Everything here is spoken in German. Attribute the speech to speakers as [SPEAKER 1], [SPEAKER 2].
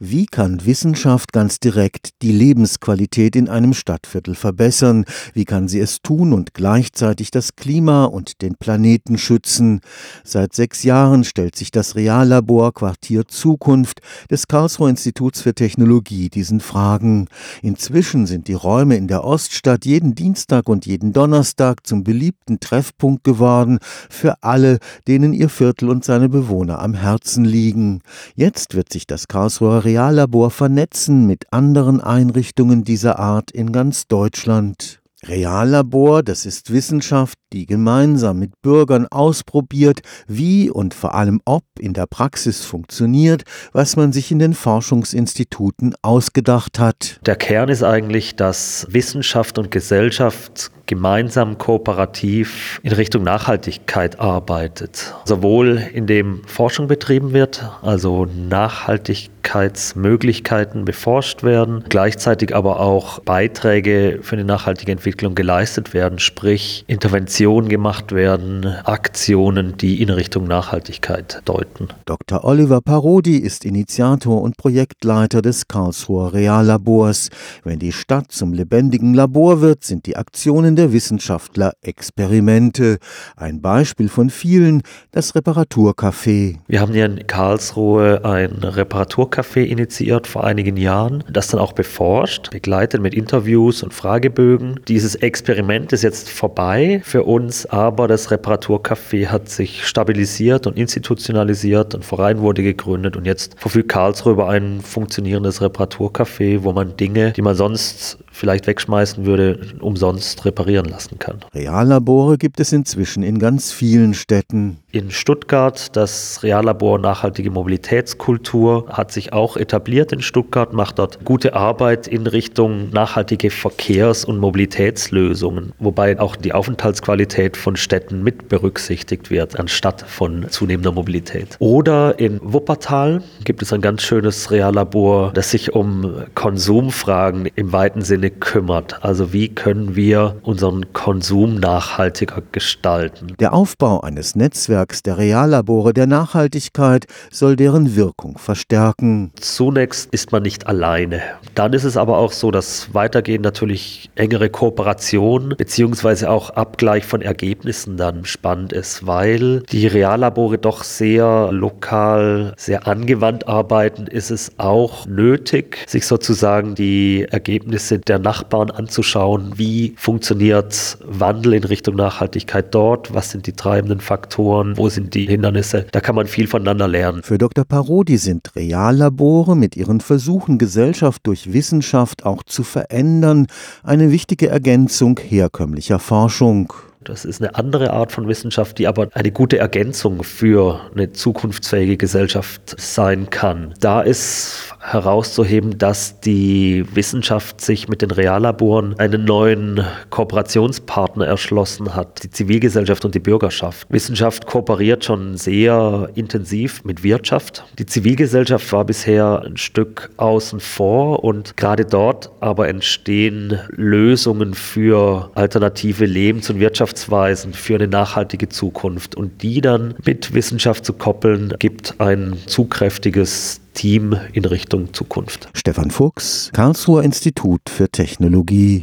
[SPEAKER 1] Wie kann Wissenschaft ganz direkt die Lebensqualität in einem Stadtviertel verbessern? Wie kann sie es tun und gleichzeitig das Klima und den Planeten schützen? Seit sechs Jahren stellt sich das Reallabor Quartier Zukunft des Karlsruher Instituts für Technologie diesen Fragen. Inzwischen sind die Räume in der Oststadt jeden Dienstag und jeden Donnerstag zum beliebten Treffpunkt geworden für alle, denen ihr Viertel und seine Bewohner am Herzen liegen. Jetzt wird sich das Karlsruher Reallabor vernetzen mit anderen Einrichtungen dieser Art in ganz Deutschland. Reallabor, das ist Wissenschaft, die gemeinsam mit Bürgern ausprobiert, wie und vor allem ob in der Praxis funktioniert, was man sich in den Forschungsinstituten ausgedacht hat.
[SPEAKER 2] Der Kern ist eigentlich, dass Wissenschaft und Gesellschaft gemeinsam kooperativ in Richtung Nachhaltigkeit arbeitet. Sowohl indem Forschung betrieben wird, also Nachhaltigkeitsmöglichkeiten beforscht werden, gleichzeitig aber auch Beiträge für eine nachhaltige Entwicklung geleistet werden, sprich Interventionen gemacht werden, Aktionen, die in Richtung Nachhaltigkeit deuten.
[SPEAKER 1] Dr. Oliver Parodi ist Initiator und Projektleiter des Karlsruher Reallabors. Wenn die Stadt zum lebendigen Labor wird, sind die Aktionen der Wissenschaftler Experimente. Ein Beispiel von vielen, das Reparaturcafé.
[SPEAKER 2] Wir haben hier in Karlsruhe ein Reparaturcafé initiiert vor einigen Jahren, das dann auch beforscht, begleitet mit Interviews und Fragebögen. Dieses Experiment ist jetzt vorbei für uns, aber das Reparaturcafé hat sich stabilisiert und institutionalisiert und Verein wurde gegründet und jetzt verfügt Karlsruhe über ein funktionierendes Reparaturcafé, wo man Dinge, die man sonst vielleicht wegschmeißen würde, umsonst reparieren lassen kann.
[SPEAKER 1] Reallabore gibt es inzwischen in ganz vielen Städten.
[SPEAKER 2] In Stuttgart, das Reallabor Nachhaltige Mobilitätskultur hat sich auch etabliert in Stuttgart, macht dort gute Arbeit in Richtung nachhaltige Verkehrs- und Mobilitätslösungen, wobei auch die Aufenthaltsqualität von Städten mit berücksichtigt wird, anstatt von zunehmender Mobilität. Oder in Wuppertal gibt es ein ganz schönes Reallabor, das sich um Konsumfragen im weiten Sinne Sinne kümmert. Also wie können wir unseren Konsum nachhaltiger gestalten?
[SPEAKER 1] Der Aufbau eines Netzwerks der Reallabore der Nachhaltigkeit soll deren Wirkung verstärken.
[SPEAKER 2] Zunächst ist man nicht alleine. Dann ist es aber auch so, dass weitergehend natürlich engere Kooperation beziehungsweise auch Abgleich von Ergebnissen dann spannend ist, weil die Reallabore doch sehr lokal, sehr angewandt arbeiten, ist es auch nötig, sich sozusagen die Ergebnisse der Nachbarn anzuschauen, wie funktioniert Wandel in Richtung Nachhaltigkeit dort, was sind die treibenden Faktoren, wo sind die Hindernisse. Da kann man viel voneinander lernen.
[SPEAKER 1] Für Dr. Parodi sind Reallabore mit ihren Versuchen, Gesellschaft durch Wissenschaft auch zu verändern, eine wichtige Ergänzung herkömmlicher Forschung.
[SPEAKER 2] Das ist eine andere Art von Wissenschaft, die aber eine gute Ergänzung für eine zukunftsfähige Gesellschaft sein kann. Da ist herauszuheben, dass die Wissenschaft sich mit den Reallaboren einen neuen Kooperationspartner erschlossen hat, die Zivilgesellschaft und die Bürgerschaft. Wissenschaft kooperiert schon sehr intensiv mit Wirtschaft. Die Zivilgesellschaft war bisher ein Stück außen vor und gerade dort aber entstehen Lösungen für alternative Lebens- und Wirtschaftsweisen, für eine nachhaltige Zukunft. Und die dann mit Wissenschaft zu koppeln, gibt ein zugkräftiges Team in Richtung Zukunft.
[SPEAKER 1] Stefan Fuchs, Karlsruher Institut für Technologie.